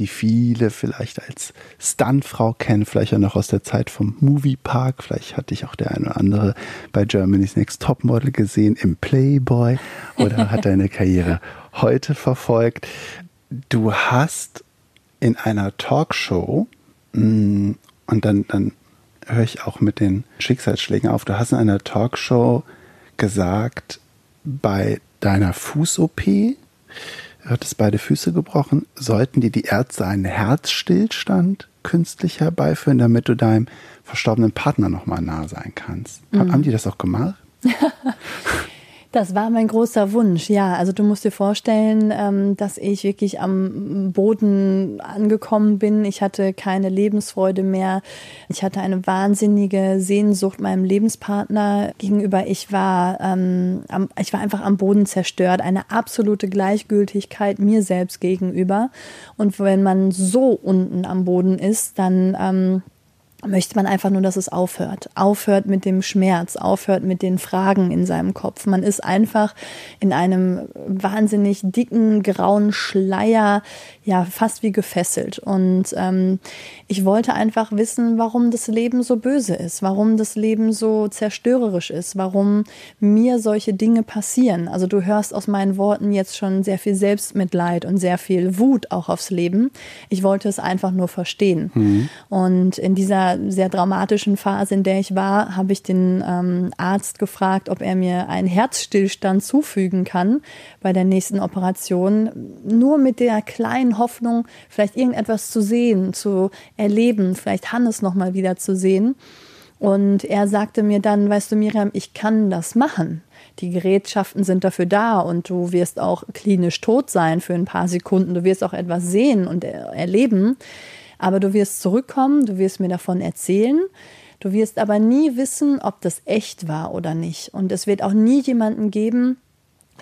die viele vielleicht als Stuntfrau kennen, vielleicht auch noch aus der Zeit vom Moviepark. Vielleicht hatte ich auch der eine oder andere bei Germany's Next Topmodel gesehen, im Playboy oder *laughs* hat deine Karriere heute verfolgt. Du hast in einer Talkshow mm, und dann, dann höre ich auch mit den Schicksalsschlägen auf. Du hast in einer Talkshow gesagt, bei deiner Fuß-OP, du hattest beide Füße gebrochen, sollten dir die Ärzte einen Herzstillstand künstlich herbeiführen, damit du deinem verstorbenen Partner nochmal nah sein kannst. Mhm. Haben die das auch gemacht? *laughs* Das war mein großer Wunsch, ja. Also du musst dir vorstellen, ähm, dass ich wirklich am Boden angekommen bin. Ich hatte keine Lebensfreude mehr. Ich hatte eine wahnsinnige Sehnsucht meinem Lebenspartner gegenüber. Ich war, ähm, ich war einfach am Boden zerstört. Eine absolute Gleichgültigkeit mir selbst gegenüber. Und wenn man so unten am Boden ist, dann ähm, möchte man einfach nur, dass es aufhört. Aufhört mit dem Schmerz, aufhört mit den Fragen in seinem Kopf. Man ist einfach in einem wahnsinnig dicken, grauen Schleier, ja, fast wie gefesselt. Und ähm, ich wollte einfach wissen, warum das Leben so böse ist, warum das Leben so zerstörerisch ist, warum mir solche Dinge passieren. Also du hörst aus meinen Worten jetzt schon sehr viel Selbstmitleid und sehr viel Wut auch aufs Leben. Ich wollte es einfach nur verstehen. Mhm. Und in dieser sehr dramatischen Phase, in der ich war, habe ich den ähm, Arzt gefragt, ob er mir einen Herzstillstand zufügen kann bei der nächsten Operation. Nur mit der kleinen Hoffnung, vielleicht irgendetwas zu sehen, zu erleben, vielleicht Hannes nochmal wieder zu sehen. Und er sagte mir dann, weißt du, Miriam, ich kann das machen. Die Gerätschaften sind dafür da und du wirst auch klinisch tot sein für ein paar Sekunden. Du wirst auch etwas sehen und erleben. Aber du wirst zurückkommen, du wirst mir davon erzählen. Du wirst aber nie wissen, ob das echt war oder nicht. Und es wird auch nie jemanden geben,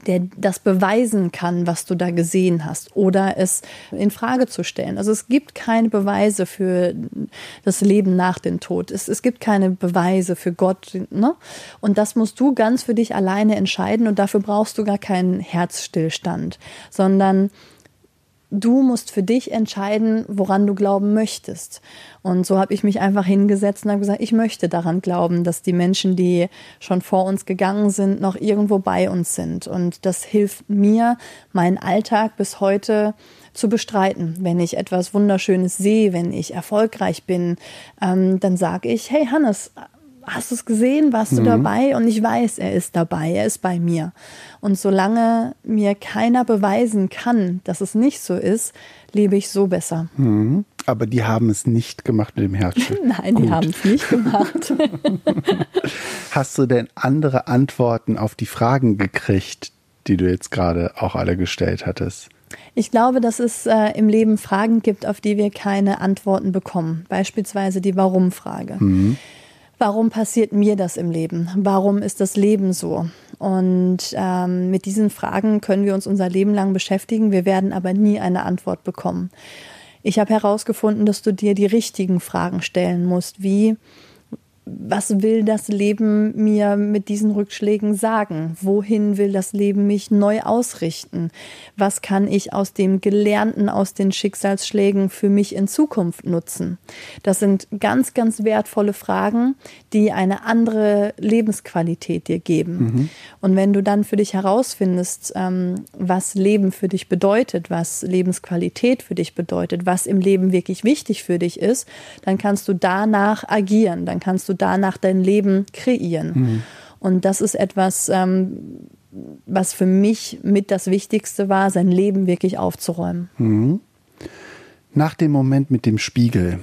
der das beweisen kann, was du da gesehen hast oder es in Frage zu stellen. Also es gibt keine Beweise für das Leben nach dem Tod. Es, es gibt keine Beweise für Gott. Ne? Und das musst du ganz für dich alleine entscheiden und dafür brauchst du gar keinen Herzstillstand, sondern du musst für dich entscheiden, woran du glauben möchtest. Und so habe ich mich einfach hingesetzt und habe gesagt, ich möchte daran glauben, dass die Menschen, die schon vor uns gegangen sind, noch irgendwo bei uns sind. Und das hilft mir, meinen Alltag bis heute zu bestreiten. Wenn ich etwas Wunderschönes sehe, wenn ich erfolgreich bin, ähm, dann sage ich, hey Hannes, hast du es gesehen? Warst du mhm. dabei? Und ich weiß, er ist dabei, er ist bei mir. Und solange mir keiner beweisen kann, dass es nicht so ist, lebe ich so besser. Mhm. Aber die haben es nicht gemacht mit dem Herzstück. *laughs* Nein, Gut. die haben es nicht gemacht. *laughs* Hast du denn andere Antworten auf die Fragen gekriegt, die du jetzt gerade auch alle gestellt hattest? Ich glaube, dass es äh, im Leben Fragen gibt, auf die wir keine Antworten bekommen. Beispielsweise die Warum-Frage. Mhm. Warum passiert mir das im Leben? Warum ist das Leben so? Und ähm, mit diesen Fragen können wir uns unser Leben lang beschäftigen. Wir werden aber nie eine Antwort bekommen. Ich habe herausgefunden, dass du dir die richtigen Fragen stellen musst, wie was will das Leben mir mit diesen Rückschlägen sagen? Wohin will das Leben mich neu ausrichten? Was kann ich aus dem Gelernten, aus den Schicksalsschlägen für mich in Zukunft nutzen? Das sind ganz, ganz wertvolle Fragen, die eine andere Lebensqualität dir geben. Mhm. Und wenn du dann für dich herausfindest, ähm, was Leben für dich bedeutet, was Lebensqualität für dich bedeutet, was im Leben wirklich wichtig für dich ist, dann kannst du danach agieren, dann kannst du danach dein Leben kreieren. Mhm. Und das ist etwas, ähm, was für mich mit das Wichtigste war, sein Leben wirklich aufzuräumen. Mhm. Nach dem Moment mit dem Spiegel,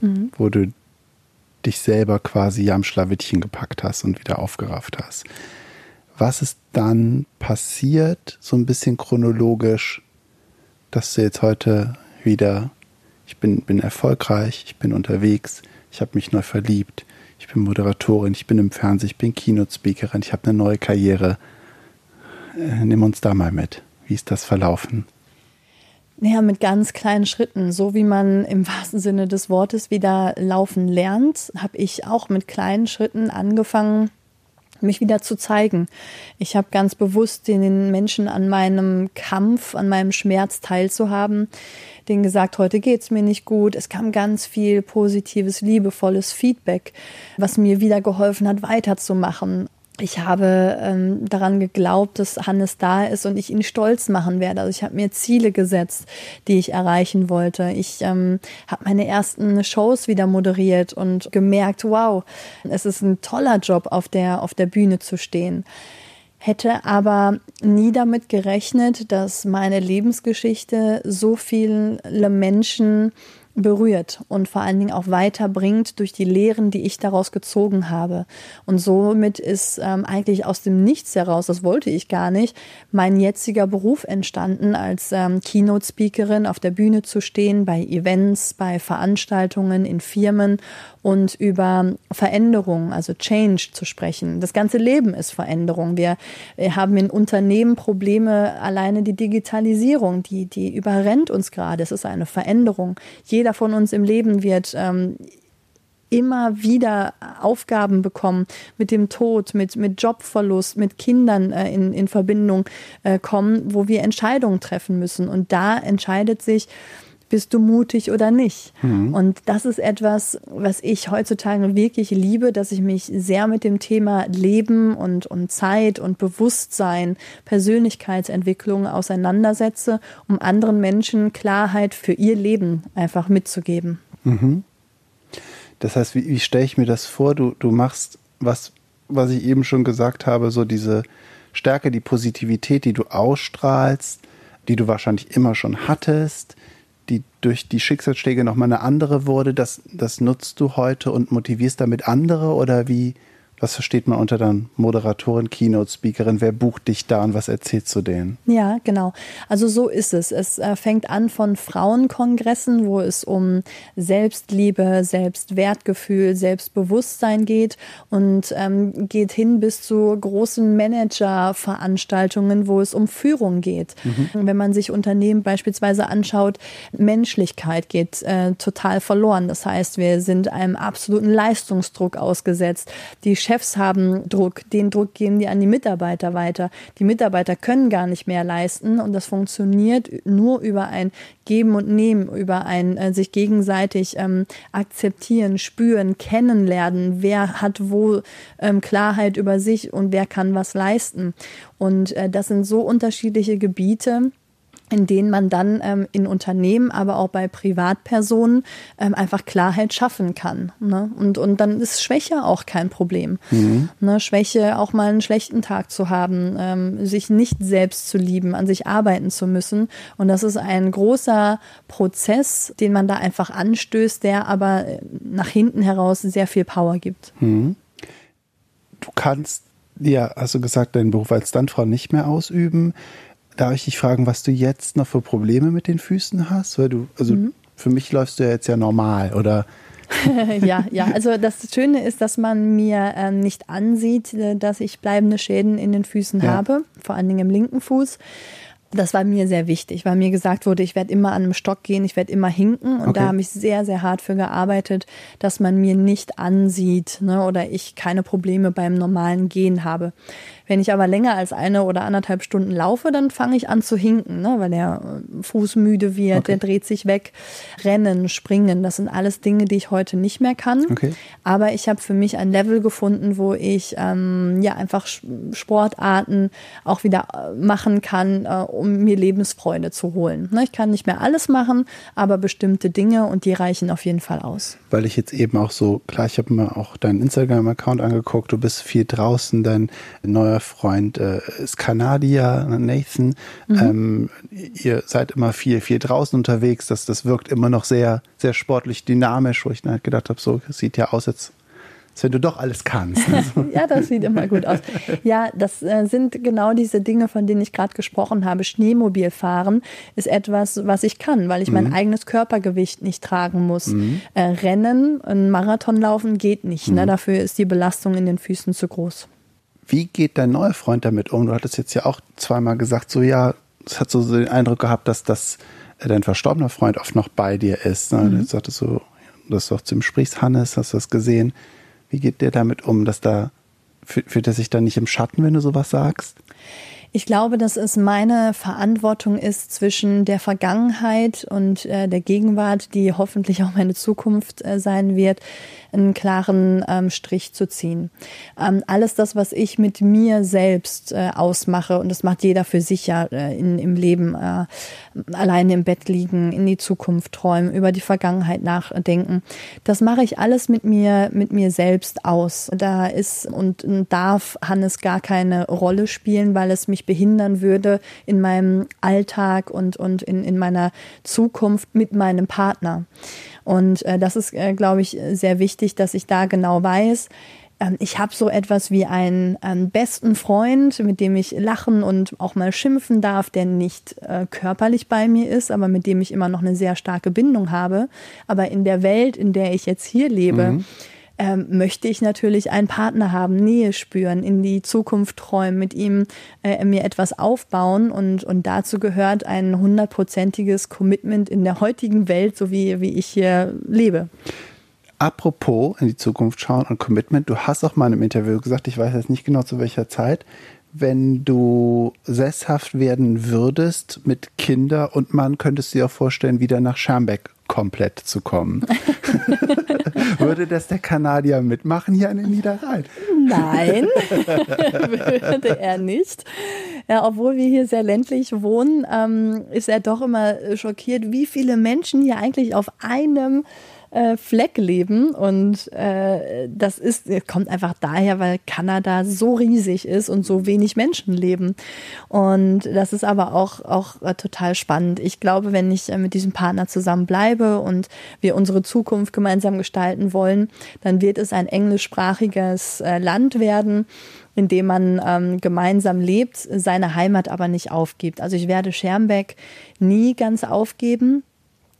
mhm. wo du dich selber quasi am Schlawittchen gepackt hast und wieder aufgerafft hast. Was ist dann passiert, so ein bisschen chronologisch, dass du jetzt heute wieder, ich bin, bin erfolgreich, ich bin unterwegs, ich habe mich neu verliebt, ich bin Moderatorin, ich bin im Fernsehen, ich bin Keynote-Speakerin, ich habe eine neue Karriere. Äh, nimm uns da mal mit. Wie ist das verlaufen? Ja, mit ganz kleinen Schritten. So wie man im wahrsten Sinne des Wortes wieder laufen lernt, habe ich auch mit kleinen Schritten angefangen, mich wieder zu zeigen. Ich habe ganz bewusst den Menschen an meinem Kampf, an meinem Schmerz teilzuhaben, denen gesagt, heute geht's mir nicht gut. Es kam ganz viel positives, liebevolles Feedback, was mir wieder geholfen hat, weiterzumachen ich habe ähm, daran geglaubt, dass Hannes da ist und ich ihn stolz machen werde. Also ich habe mir Ziele gesetzt, die ich erreichen wollte. Ich ähm, habe meine ersten Shows wieder moderiert und gemerkt, wow, es ist ein toller Job, auf der, auf der Bühne zu stehen. Hätte aber nie damit gerechnet, dass meine Lebensgeschichte so viele Menschen berührt und vor allen Dingen auch weiterbringt durch die Lehren, die ich daraus gezogen habe. Und somit ist ähm, eigentlich aus dem Nichts heraus, das wollte ich gar nicht, mein jetziger Beruf entstanden, als ähm, Keynote-Speakerin auf der Bühne zu stehen, bei Events, bei Veranstaltungen in Firmen und über Veränderung, also Change zu sprechen. Das ganze Leben ist Veränderung. Wir, wir haben in Unternehmen Probleme, alleine die Digitalisierung, die, die überrennt uns gerade. Es ist eine Veränderung. Jeder von uns im Leben wird ähm, immer wieder Aufgaben bekommen, mit dem Tod, mit, mit Jobverlust, mit Kindern äh, in, in Verbindung äh, kommen, wo wir Entscheidungen treffen müssen. Und da entscheidet sich, bist du mutig oder nicht? Mhm. Und das ist etwas, was ich heutzutage wirklich liebe, dass ich mich sehr mit dem Thema Leben und, und Zeit und Bewusstsein, Persönlichkeitsentwicklung auseinandersetze, um anderen Menschen Klarheit für ihr Leben einfach mitzugeben. Mhm. Das heißt, wie, wie stelle ich mir das vor? Du, du machst was, was ich eben schon gesagt habe, so diese Stärke, die Positivität, die du ausstrahlst, die du wahrscheinlich immer schon hattest, die durch die Schicksalsschläge nochmal eine andere wurde, das, das nutzt du heute und motivierst damit andere oder wie, was versteht man unter dann Moderatorin, Keynote-Speakerin? Wer bucht dich da und was erzählst du denen? Ja, genau. Also so ist es. Es äh, fängt an von Frauenkongressen, wo es um Selbstliebe, Selbstwertgefühl, Selbstbewusstsein geht und ähm, geht hin bis zu großen Manager-Veranstaltungen, wo es um Führung geht. Mhm. Wenn man sich Unternehmen beispielsweise anschaut, Menschlichkeit geht äh, total verloren. Das heißt, wir sind einem absoluten Leistungsdruck ausgesetzt. Die Chefs haben Druck, den Druck geben die an die Mitarbeiter weiter. Die Mitarbeiter können gar nicht mehr leisten und das funktioniert nur über ein Geben und Nehmen, über ein äh, sich gegenseitig ähm, akzeptieren, spüren, kennenlernen, wer hat wo ähm, Klarheit über sich und wer kann was leisten. Und äh, das sind so unterschiedliche Gebiete in denen man dann ähm, in Unternehmen, aber auch bei Privatpersonen ähm, einfach Klarheit schaffen kann. Ne? Und, und dann ist Schwäche auch kein Problem. Mhm. Ne? Schwäche, auch mal einen schlechten Tag zu haben, ähm, sich nicht selbst zu lieben, an sich arbeiten zu müssen. Und das ist ein großer Prozess, den man da einfach anstößt, der aber äh, nach hinten heraus sehr viel Power gibt. Mhm. Du kannst ja, hast du gesagt, deinen Beruf als Standfrau nicht mehr ausüben. Darf ich dich fragen, was du jetzt noch für Probleme mit den Füßen hast? Weil du, also mhm. für mich läufst du ja jetzt ja normal, oder? *laughs* ja, ja, also das Schöne ist, dass man mir äh, nicht ansieht, äh, dass ich bleibende Schäden in den Füßen ja. habe, vor allen Dingen im linken Fuß. Das war mir sehr wichtig, weil mir gesagt wurde, ich werde immer an einem Stock gehen, ich werde immer hinken. Und okay. da habe ich sehr, sehr hart für gearbeitet, dass man mir nicht ansieht ne, oder ich keine Probleme beim normalen Gehen habe. Wenn ich aber länger als eine oder anderthalb Stunden laufe, dann fange ich an zu hinken, ne, weil der äh, Fuß müde wird, okay. der dreht sich weg. Rennen, springen, das sind alles Dinge, die ich heute nicht mehr kann. Okay. Aber ich habe für mich ein Level gefunden, wo ich ähm, ja einfach Sportarten auch wieder äh, machen kann, äh, um mir Lebensfreude zu holen. Ne, ich kann nicht mehr alles machen, aber bestimmte Dinge und die reichen auf jeden Fall aus. Weil ich jetzt eben auch so, klar, ich habe mir auch deinen Instagram-Account angeguckt, du bist viel draußen, dein neuer Freund äh, ist Kanadier, Nathan. Mhm. Ähm, ihr seid immer viel, viel draußen unterwegs. Das, das wirkt immer noch sehr, sehr sportlich dynamisch, wo ich dann halt gedacht habe, so sieht ja aus, als wenn du doch alles kannst. Ne? *laughs* ja, das sieht immer gut aus. Ja, das äh, sind genau diese Dinge, von denen ich gerade gesprochen habe. Schneemobil fahren ist etwas, was ich kann, weil ich mhm. mein eigenes Körpergewicht nicht tragen muss. Mhm. Äh, Rennen, ein Marathon laufen geht nicht. Ne? Mhm. Ne? Dafür ist die Belastung in den Füßen zu groß. Wie geht dein neuer Freund damit um? Du hattest jetzt ja auch zweimal gesagt, so ja, es hat so den Eindruck gehabt, dass das äh, dein verstorbener Freund oft noch bei dir ist. Ne? Mhm. Du sagtest so, dass du auch zu ihm sprichst, Hannes, hast du das gesehen? Wie geht der damit um, dass da fühlt er sich da nicht im Schatten, wenn du sowas sagst? Ich glaube, dass es meine Verantwortung ist zwischen der Vergangenheit und äh, der Gegenwart, die hoffentlich auch meine Zukunft äh, sein wird, einen klaren ähm, Strich zu ziehen. Ähm, alles das, was ich mit mir selbst äh, ausmache, und das macht jeder für sich ja äh, in, im Leben, äh, alleine im Bett liegen, in die Zukunft träumen, über die Vergangenheit nachdenken, das mache ich alles mit mir, mit mir selbst aus. Da ist und darf Hannes gar keine Rolle spielen, weil es mich behindern würde in meinem Alltag und, und in, in meiner Zukunft mit meinem Partner. Und äh, das ist, äh, glaube ich, sehr wichtig, dass ich da genau weiß, ähm, ich habe so etwas wie einen ähm, besten Freund, mit dem ich lachen und auch mal schimpfen darf, der nicht äh, körperlich bei mir ist, aber mit dem ich immer noch eine sehr starke Bindung habe. Aber in der Welt, in der ich jetzt hier lebe, mhm ähm, möchte ich natürlich einen Partner haben, Nähe spüren, in die Zukunft träumen, mit ihm äh, mir etwas aufbauen und, und dazu gehört ein hundertprozentiges Commitment in der heutigen Welt, so wie, wie ich hier lebe. Apropos in die Zukunft schauen und Commitment, du hast auch mal in einem Interview gesagt, ich weiß jetzt nicht genau zu welcher Zeit, wenn du sesshaft werden würdest mit Kinder und Mann, könntest du dir auch vorstellen, wieder nach Schermbeck komplett zu kommen. *laughs* Würde das der Kanadier mitmachen hier an den Niederrhein? Nein, *laughs* würde er nicht. Ja, obwohl wir hier sehr ländlich wohnen, ähm, ist er doch immer schockiert, wie viele Menschen hier eigentlich auf einem äh, Fleck leben. Und äh, das ist, kommt einfach daher, weil Kanada so riesig ist und so wenig Menschen leben. Und das ist aber auch, auch äh, total spannend. Ich glaube, wenn ich äh, mit diesem Partner zusammen bleibe und wir unsere Zukunft gemeinsam gestalten wollen, dann wird es ein englischsprachiges äh, Land werden in dem man ähm, gemeinsam lebt, seine Heimat aber nicht aufgibt. Also ich werde Schermbeck nie ganz aufgeben.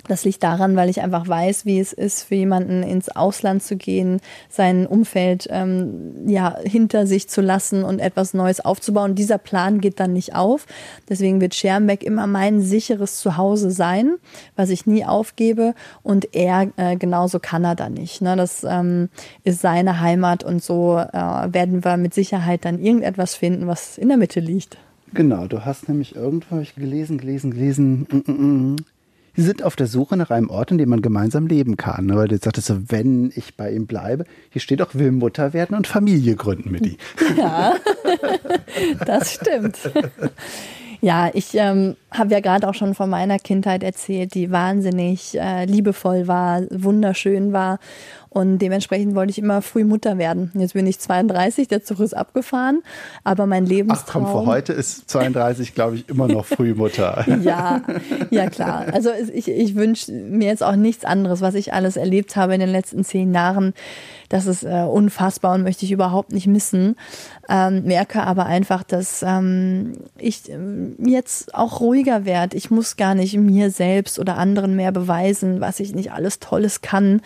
Das liegt daran, weil ich einfach weiß, wie es ist, für jemanden ins Ausland zu gehen, sein Umfeld ähm, ja hinter sich zu lassen und etwas Neues aufzubauen. Dieser Plan geht dann nicht auf. Deswegen wird Schermbeck immer mein sicheres Zuhause sein, was ich nie aufgebe. Und er äh, genauso Kanada nicht. Ne? Das ähm, ist seine Heimat und so äh, werden wir mit Sicherheit dann irgendetwas finden, was in der Mitte liegt. Genau, du hast nämlich irgendwo ich gelesen, gelesen, gelesen. Mm, mm, mm Sie sind auf der Suche nach einem Ort, in dem man gemeinsam leben kann. Weil du sagtest so, wenn ich bei ihm bleibe, hier steht auch, will Mutter werden und Familie gründen mit ihm. *laughs* Ja, das stimmt. Ja, ich ähm, habe ja gerade auch schon von meiner Kindheit erzählt, die wahnsinnig äh, liebevoll war, wunderschön war. Und dementsprechend wollte ich immer früh Mutter werden. Jetzt bin ich 32, der Zug ist abgefahren, aber mein Lebenstraum... Ach komm, für heute ist 32, glaube ich, immer noch früh Mutter. *laughs* ja, ja klar. Also ich, ich wünsche mir jetzt auch nichts anderes, was ich alles erlebt habe in den letzten zehn Jahren. Das ist äh, unfassbar und möchte ich überhaupt nicht missen. Ähm, merke aber einfach, dass ähm, ich äh, jetzt auch ruhiger werde. Ich muss gar nicht mir selbst oder anderen mehr beweisen, was ich nicht alles Tolles kann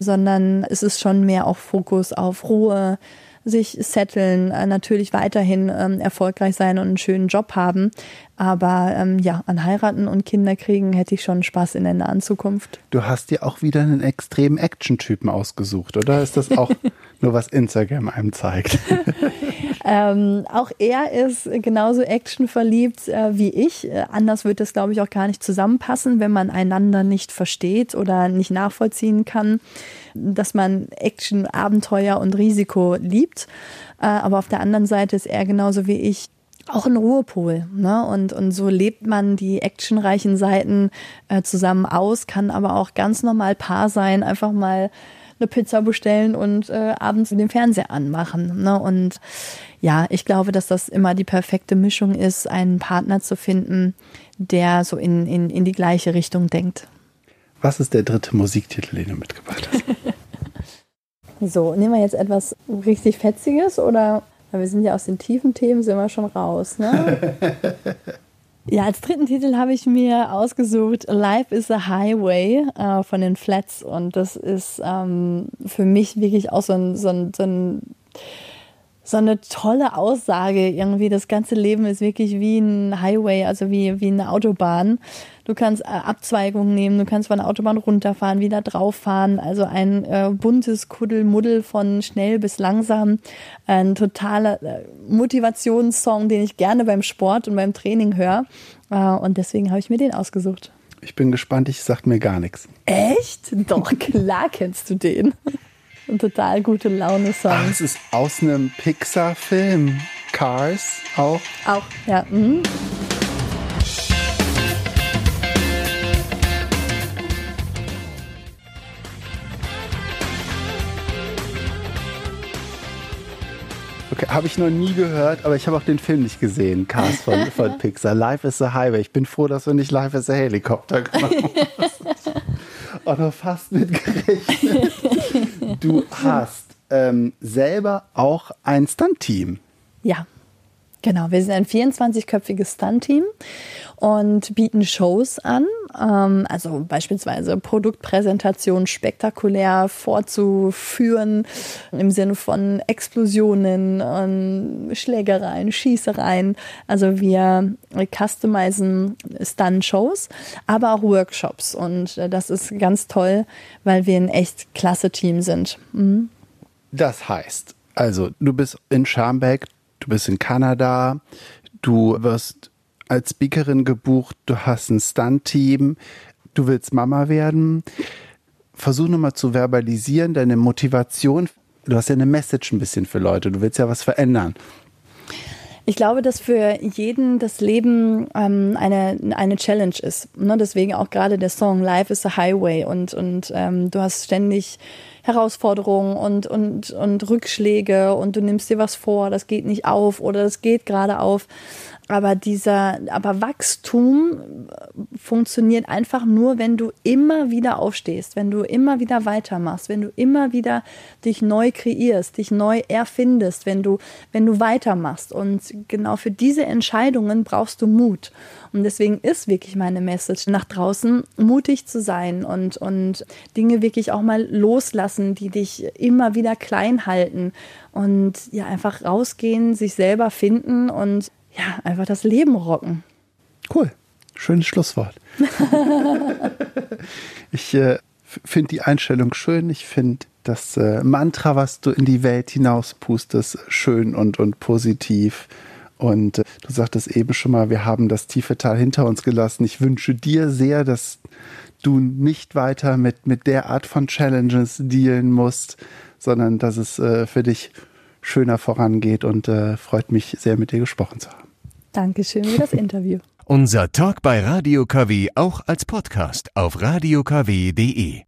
sondern es ist schon mehr auch Fokus auf Ruhe, sich setteln, äh, natürlich weiterhin ähm, erfolgreich sein und einen schönen Job haben. Aber ähm, ja, an heiraten und Kinder kriegen hätte ich schon Spaß in der nahen Zukunft. Du hast dir auch wieder einen extremen Action-Typen ausgesucht, oder ist das auch *laughs* nur was Instagram einem zeigt? *laughs* ähm, auch er ist genauso actionverliebt äh, wie ich. Äh, anders wird das, glaube ich, auch gar nicht zusammenpassen, wenn man einander nicht versteht oder nicht nachvollziehen kann dass man Action, Abenteuer und Risiko liebt. Äh, aber auf der anderen Seite ist er genauso wie ich auch ein Ruhepol. Ne? Und, und so lebt man die actionreichen Seiten äh, zusammen aus, kann aber auch ganz normal Paar sein, einfach mal eine Pizza bestellen und äh, abends den Fernseher anmachen. Ne? Und ja, ich glaube, dass das immer die perfekte Mischung ist, einen Partner zu finden, der so in, in, in die gleiche Richtung denkt. Was ist der dritte Musiktitel, den du mitgebracht hast? *laughs* so, nehmen wir jetzt etwas richtig Fetziges oder wir sind ja aus den tiefen Themen, sind wir schon raus, ne? *laughs* Ja, als dritten Titel habe ich mir ausgesucht Life is a Highway äh, von den Flats und das ist ähm, für mich wirklich auch so ein, so ein, so ein so eine tolle Aussage irgendwie. Das ganze Leben ist wirklich wie ein Highway, also wie, wie eine Autobahn. Du kannst äh, Abzweigungen nehmen, du kannst von der Autobahn runterfahren, wieder drauffahren. Also ein äh, buntes Kuddelmuddel von schnell bis langsam. Ein totaler äh, Motivationssong, den ich gerne beim Sport und beim Training höre. Äh, und deswegen habe ich mir den ausgesucht. Ich bin gespannt, ich sag mir gar nichts. Echt? Doch, klar kennst du den. Ein total gute Laune-Song. Ah, es ist aus einem Pixar-Film. Cars auch? Auch, ja. Mhm. Okay, habe ich noch nie gehört, aber ich habe auch den Film nicht gesehen, Cars von, von *laughs* Pixar. Life is a Highway. Ich bin froh, dass du nicht Life is a Helikopter *laughs* gemacht hast. Auch noch fast mit gerechnet. Du *laughs* hast ähm, selber auch ein Stunt-Team. Ja, genau. Wir sind ein 24-köpfiges Stunt-Team und bieten Shows an. Ähm, also beispielsweise Produktpräsentation spektakulär vorzuführen im Sinne von Explosionen, ähm, Schlägereien, Schießereien. Also wir customizen Stun-Shows, aber auch Workshops. Und äh, das ist ganz toll, weil wir ein echt klasse Team sind. Mhm. Das heißt, also du bist in Scharmbeck, du bist in Kanada, du wirst als Speakerin gebucht, du hast ein Stunt-Team, du willst Mama werden. Versuch nochmal zu verbalisieren, deine Motivation. Du hast ja eine Message ein bisschen für Leute, du willst ja was verändern. Ich glaube, dass für jeden das Leben ähm, eine, eine Challenge ist. Ne? Deswegen auch gerade der Song Life is a Highway und, und ähm, du hast ständig Herausforderungen und, und, und Rückschläge und du nimmst dir was vor, das geht nicht auf oder das geht gerade auf. Aber dieser, aber Wachstum funktioniert einfach nur, wenn du immer wieder aufstehst, wenn du immer wieder weitermachst, wenn du immer wieder dich neu kreierst, dich neu erfindest, wenn du, wenn du weitermachst. Und genau für diese Entscheidungen brauchst du Mut. Und deswegen ist wirklich meine Message nach draußen, mutig zu sein und, und Dinge wirklich auch mal loslassen, die dich immer wieder klein halten und ja, einfach rausgehen, sich selber finden und ja, einfach das Leben rocken. Cool. Schönes Schlusswort. *laughs* ich äh, finde die Einstellung schön. Ich finde das äh, Mantra, was du in die Welt hinauspustest, schön und, und positiv. Und äh, du sagtest eben schon mal, wir haben das tiefe Tal hinter uns gelassen. Ich wünsche dir sehr, dass du nicht weiter mit, mit der Art von Challenges dealen musst, sondern dass es äh, für dich schöner vorangeht und äh, freut mich sehr, mit dir gesprochen zu haben. Dankeschön für das Interview. Unser Talk bei Radio KW auch als Podcast auf radiokw.de.